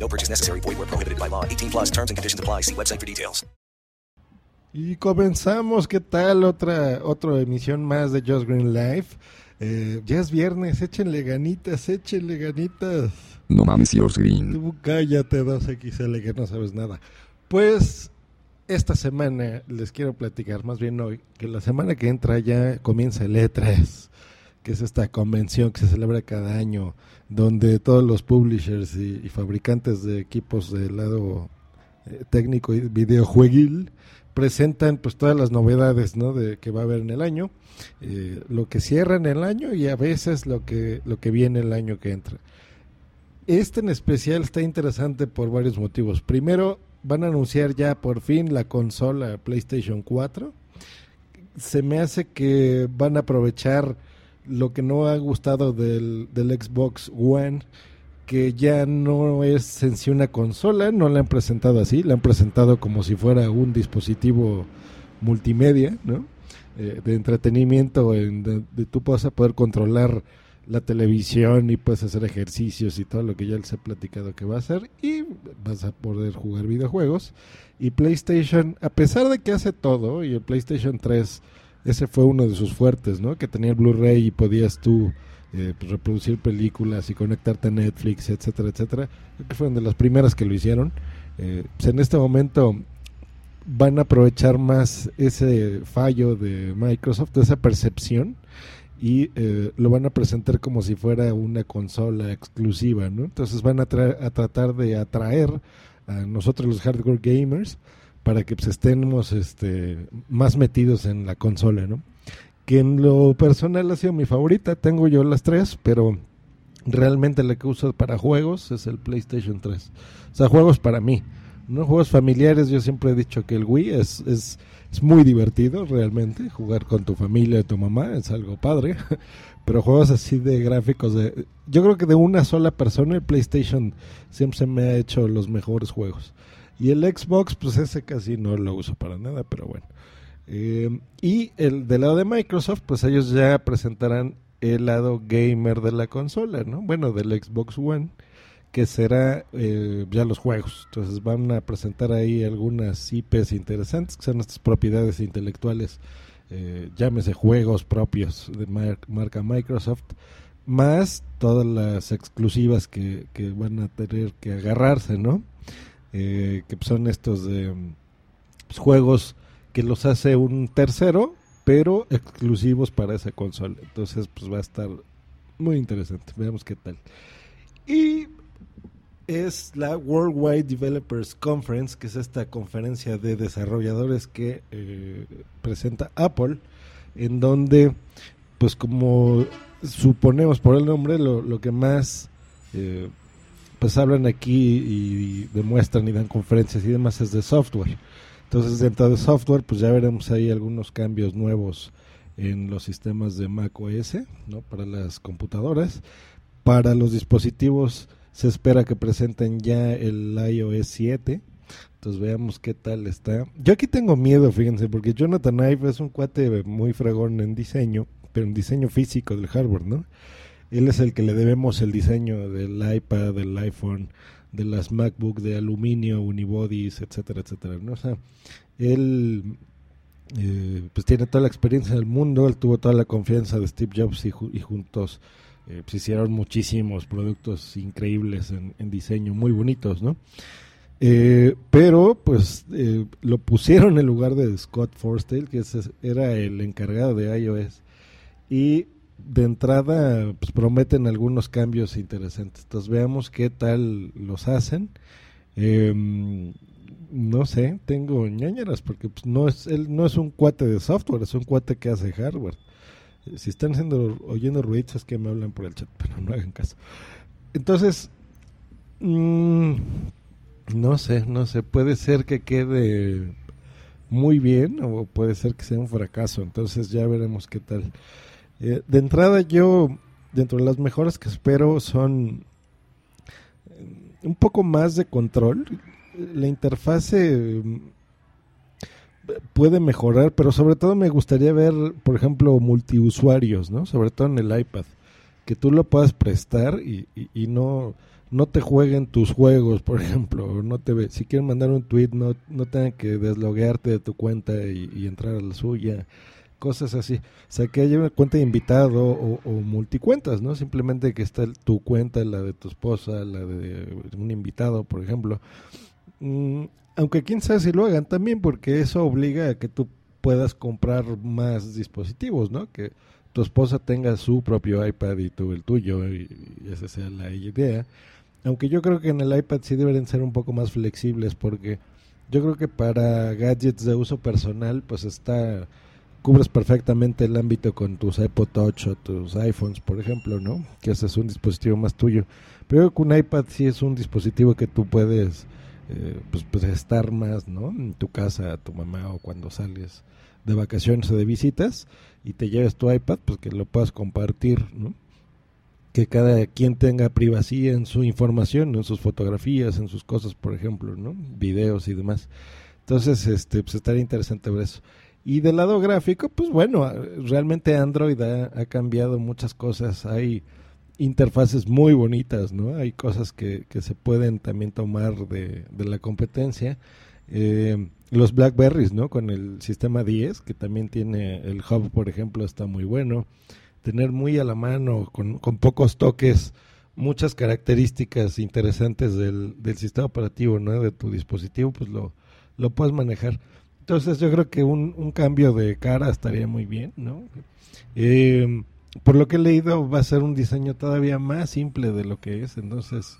No purchase necessary. Void where prohibited by law. 18 plus terms and conditions apply. See website for details. Y comenzamos, ¿qué tal? Otra, otra emisión más de Just Green Life. Eh, ya es viernes, échenle ganitas, échenle ganitas. No mames, George Green. Tú cállate 2XL que no sabes nada. Pues esta semana les quiero platicar, más bien hoy, que la semana que entra ya comienza el E3, que es esta convención que se celebra cada año, donde todos los publishers y, fabricantes de equipos del lado eh, técnico y videojueguil presentan pues todas las novedades ¿no? de que va a haber en el año, eh, lo que cierra en el año y a veces lo que, lo que viene el año que entra. Este en especial está interesante por varios motivos. Primero, van a anunciar ya por fin la consola PlayStation 4. Se me hace que van a aprovechar lo que no ha gustado del, del Xbox One, que ya no es en sí una consola, no la han presentado así, la han presentado como si fuera un dispositivo multimedia, ¿no? Eh, de entretenimiento, en de, de tú vas a poder controlar la televisión y puedes hacer ejercicios y todo lo que ya les he platicado que va a hacer y vas a poder jugar videojuegos. Y PlayStation, a pesar de que hace todo, y el PlayStation 3, ese fue uno de sus fuertes, ¿no? Que tenía el Blu-ray y podías tú eh, reproducir películas y conectarte a Netflix, etcétera, etcétera. Creo que fueron de las primeras que lo hicieron. Eh, pues en este momento van a aprovechar más ese fallo de Microsoft, esa percepción, y eh, lo van a presentar como si fuera una consola exclusiva, ¿no? Entonces van a, tra- a tratar de atraer a nosotros los hardcore gamers para que pues, estemos este, más metidos en la consola, ¿no? Que en lo personal ha sido mi favorita, tengo yo las tres, pero realmente la que uso para juegos es el PlayStation 3. O sea, juegos para mí. ¿no? Juegos familiares, yo siempre he dicho que el Wii es, es, es muy divertido realmente. Jugar con tu familia, tu mamá, es algo padre. Pero juegos así de gráficos, de, yo creo que de una sola persona el PlayStation siempre se me ha hecho los mejores juegos. Y el Xbox, pues ese casi no lo uso para nada, pero bueno. Eh, y el del lado de Microsoft, pues ellos ya presentarán el lado gamer de la consola, ¿no? Bueno, del Xbox One, que será eh, ya los juegos. Entonces van a presentar ahí algunas IPs interesantes, que son estas propiedades intelectuales, eh, llámese juegos propios de mar marca Microsoft, más todas las exclusivas que, que van a tener que agarrarse, ¿no? Eh, que son estos de pues, juegos que los hace un tercero, pero exclusivos para esa consola. Entonces, pues va a estar muy interesante. Veamos qué tal. Y es la Worldwide Developers Conference, que es esta conferencia de desarrolladores que eh, presenta Apple, en donde, pues como suponemos por el nombre, lo, lo que más eh, pues hablan aquí y, demuestran y dan conferencias y demás es de software. Entonces dentro de software pues ya veremos ahí algunos cambios nuevos en los sistemas de Mac OS, ¿no? Para las computadoras, para los dispositivos se espera que presenten ya el iOS 7. Entonces veamos qué tal está. Yo aquí tengo miedo, fíjense, porque Jonathan Ive es un cuate muy fregón en diseño, pero en diseño físico del hardware, ¿no? Él es el que le debemos el diseño del iPad, del iPhone, de las MacBook de aluminio, unibodies, etcétera, etcétera. ¿no? O él eh, pues tiene toda la experiencia del mundo, él tuvo toda la confianza de Steve Jobs y, ju y juntos eh, pues hicieron muchísimos productos increíbles en, diseño, muy bonitos, ¿no? Eh, pero pues lo pusieron en lugar de Scott Forstall, que era el encargado de iOS. Y de entrada pues prometen algunos cambios interesantes. Entonces veamos qué tal los hacen. Eh, no sé, tengo ñañeras porque pues, no es él no es un cuate de software, es un cuate que hace hardware. Eh, Si están haciendo, oyendo ruidos es que me hablan por el chat, pero no hagan caso. Entonces, mmm, No sé, no sé, puede ser que quede muy bien o puede ser que sea un fracaso, entonces ya veremos qué tal. Eh, de entrada yo, dentro de las mejoras que espero son eh, un poco más de control. La interfase mm, puede mejorar, pero sobre todo me gustaría ver, por ejemplo, multiusuarios, ¿no? Sobre todo en el iPad, que tú lo puedas prestar y, y, no no te jueguen tus juegos, por ejemplo, no te si quieren mandar un tweet no no tengan que desloguearte de tu cuenta y, entrar a la suya, cosas así. O sea, que haya una cuenta de invitado o, multicuentas, ¿no? Simplemente que está tu cuenta, la de tu esposa, la de un invitado, por ejemplo. Mm, aunque quién sabe si lo hagan también, porque eso obliga a que tú puedas comprar más dispositivos, ¿no? Que tu esposa tenga su propio iPad y tú el tuyo, y, esa sea la idea. Aunque yo creo que en el iPad sí deberían ser un poco más flexibles, porque yo creo que para gadgets de uso personal, pues está cubres perfectamente el ámbito con tus iPod Touch o tus iPhones, por ejemplo, ¿no? Que ese es un dispositivo más tuyo. Pero con un iPad sí es un dispositivo que tú puedes eh, pues, pues estar más, ¿no? En tu casa, tu mamá o cuando sales de vacaciones o de visitas y te lleves tu iPad, pues que lo puedas compartir, ¿no? Que cada quien tenga privacidad en su información, en sus fotografías, en sus cosas, por ejemplo, ¿no? Videos y demás. Entonces, este, pues estaría interesante ver eso. Y del lado gráfico, pues bueno, realmente Android ha, cambiado muchas cosas. Hay interfaces muy bonitas, ¿no? Hay cosas que, que se pueden también tomar de, de la competencia. Eh, los Blackberries, ¿no? Con el sistema 10, que también tiene el hub, por ejemplo, está muy bueno. Tener muy a la mano, con, con pocos toques, muchas características interesantes del, del sistema operativo, ¿no? De tu dispositivo, pues lo, lo puedes manejar. Entonces yo creo que un, un cambio de cara estaría muy bien, ¿no? Eh, por lo que he leído, va a ser un diseño todavía más simple de lo que es. Entonces,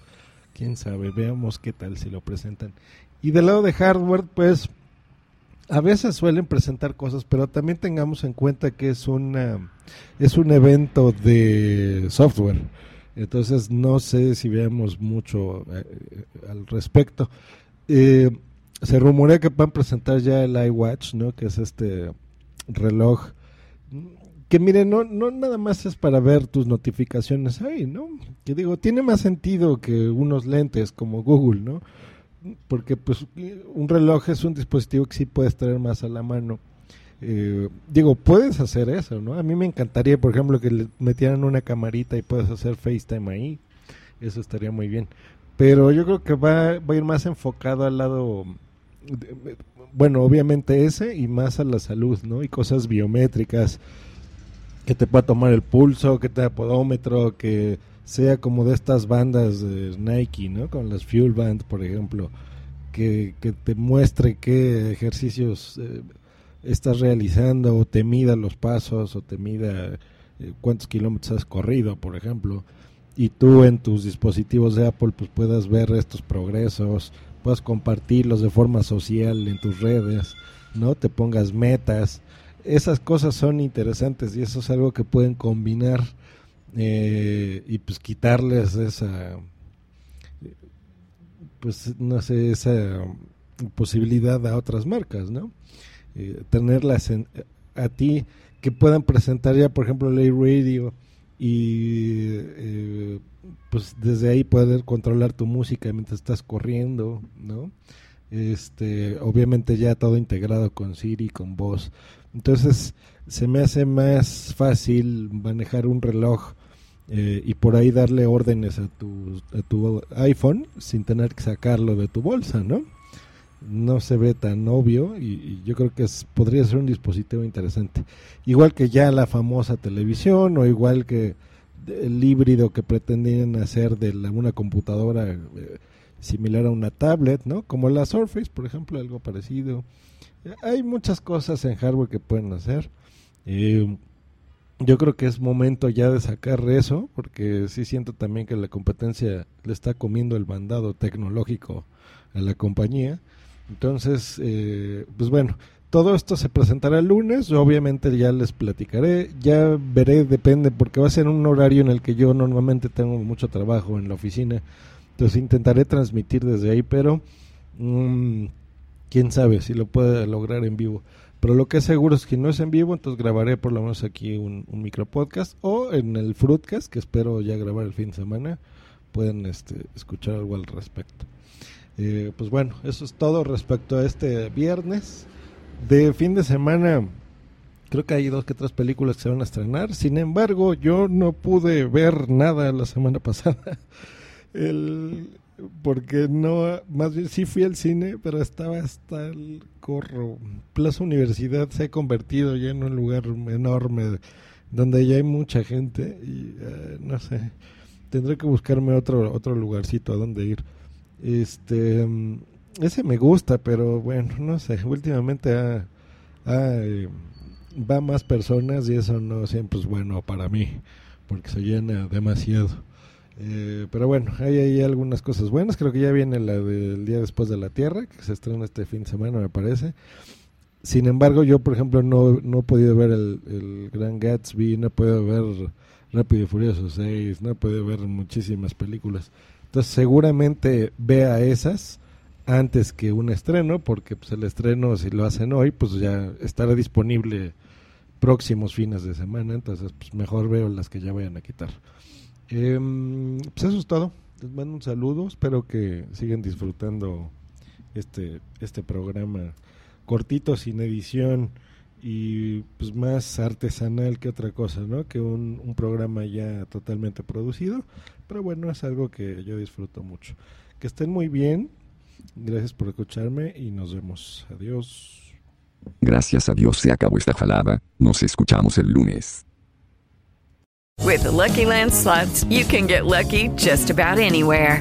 quién sabe, veamos qué tal si lo presentan. Y del lado de hardware, pues a veces suelen presentar cosas, pero también tengamos en cuenta que es una es un evento de software. Entonces no sé si veamos mucho eh, al respecto. Eh, se rumorea que van a presentar ya el iWatch, ¿no? Que es este reloj que miren, no, no nada más es para ver tus notificaciones ahí, ¿no? Que digo, tiene más sentido que unos lentes como Google, ¿no? Porque pues un reloj es un dispositivo que sí puedes traer más a la mano. Eh, digo, puedes hacer eso, ¿no? A mí me encantaría, por ejemplo, que le metieran una camarita y puedas hacer FaceTime ahí. Eso estaría muy bien. Pero yo creo que va, va a ir más enfocado al lado, bueno, obviamente ese y más a la salud, ¿no? Y cosas biométricas que te pueda tomar el pulso, que te podómetro, que sea como de estas bandas de Nike, ¿no? Con las Fuel Band, por ejemplo, que, que te muestre qué ejercicios eh, estás realizando, o te mida los pasos, o te mida eh, cuántos kilómetros has corrido, por ejemplo, y tú en tus dispositivos de Apple pues puedas ver estos progresos, puedas compartirlos de forma social en tus redes, ¿no? Te pongas metas, esas cosas son interesantes y eso es algo que pueden combinar eh, y pues quitarles esa pues no sé esa posibilidad a otras marcas no eh, tenerlas a ti que puedan presentar ya por ejemplo Lay Radio y eh, pues desde ahí poder controlar tu música mientras estás corriendo no este obviamente ya todo integrado con Siri con voz entonces se me hace más fácil manejar un reloj eh, y por ahí darle órdenes a tu, a tu iPhone sin tener que sacarlo de tu bolsa, ¿no? No se ve tan obvio y, yo creo que es, podría ser un dispositivo interesante. Igual que ya la famosa televisión o igual que el híbrido que pretendían hacer de la, una computadora eh, similar a una tablet, ¿no? Como la Surface, por ejemplo, algo parecido hay muchas cosas en hardware que pueden hacer. Eh, yo creo que es momento ya de sacar eso, porque sí siento también que la competencia le está comiendo el mandado tecnológico a la compañía. Entonces, eh, pues bueno, todo esto se presentará el lunes, obviamente ya les platicaré, ya veré, depende, porque va a ser un horario en el que yo normalmente tengo mucho trabajo en la oficina, Entonces intentaré transmitir desde ahí, pero mmm, quién sabe si lo puede lograr en vivo. Pero lo que es seguro es que no es en vivo, entonces grabaré por lo menos aquí un, un micro podcast o en el Fruitcast, que espero ya grabar el fin de semana, pueden este, escuchar algo al respecto. Eh, pues bueno, eso es todo respecto a este viernes. De fin de semana, creo que hay dos que tres películas que se van a estrenar. Sin embargo, yo no pude ver nada la semana pasada. El, porque no, más bien sí fui al cine, pero estaba hasta el corro. Plaza Universidad se ha convertido ya en un lugar enorme donde ya hay mucha gente y uh, no sé, tendré que buscarme otro otro lugarcito a donde ir. Este, ese me gusta, pero bueno, no sé, últimamente ha, ha, eh, va más personas y eso no siempre es bueno para mí, porque se llena demasiado. Eh, pero bueno, hay algunas cosas buenas. Creo que ya viene la del día después de la Tierra, que se estrena este fin de semana, me parece. Sin embargo, yo, por ejemplo, no, no he podido ver el, el Gran Gatsby, no he podido ver Rápido y Furioso 6, no he podido ver muchísimas películas. Entonces, seguramente vea esas antes que un estreno, porque pues, el estreno, si lo hacen hoy, pues ya estará disponible próximos fines de semana. Entonces, pues mejor veo las que ya vayan a quitar. Eh, pues eso es todo. Les mando un saludo. Espero que sigan disfrutando este, este programa cortito, sin edición y pues más artesanal que otra cosa, ¿no? Que un programa ya totalmente producido. Pero bueno, es algo que yo disfruto mucho. Que estén muy bien. Gracias por escucharme y nos vemos. Adiós. Gracias a Dios se acabó esta jalada. Nos escuchamos el lunes. With the Lucky Land slots, you can get lucky just about anywhere.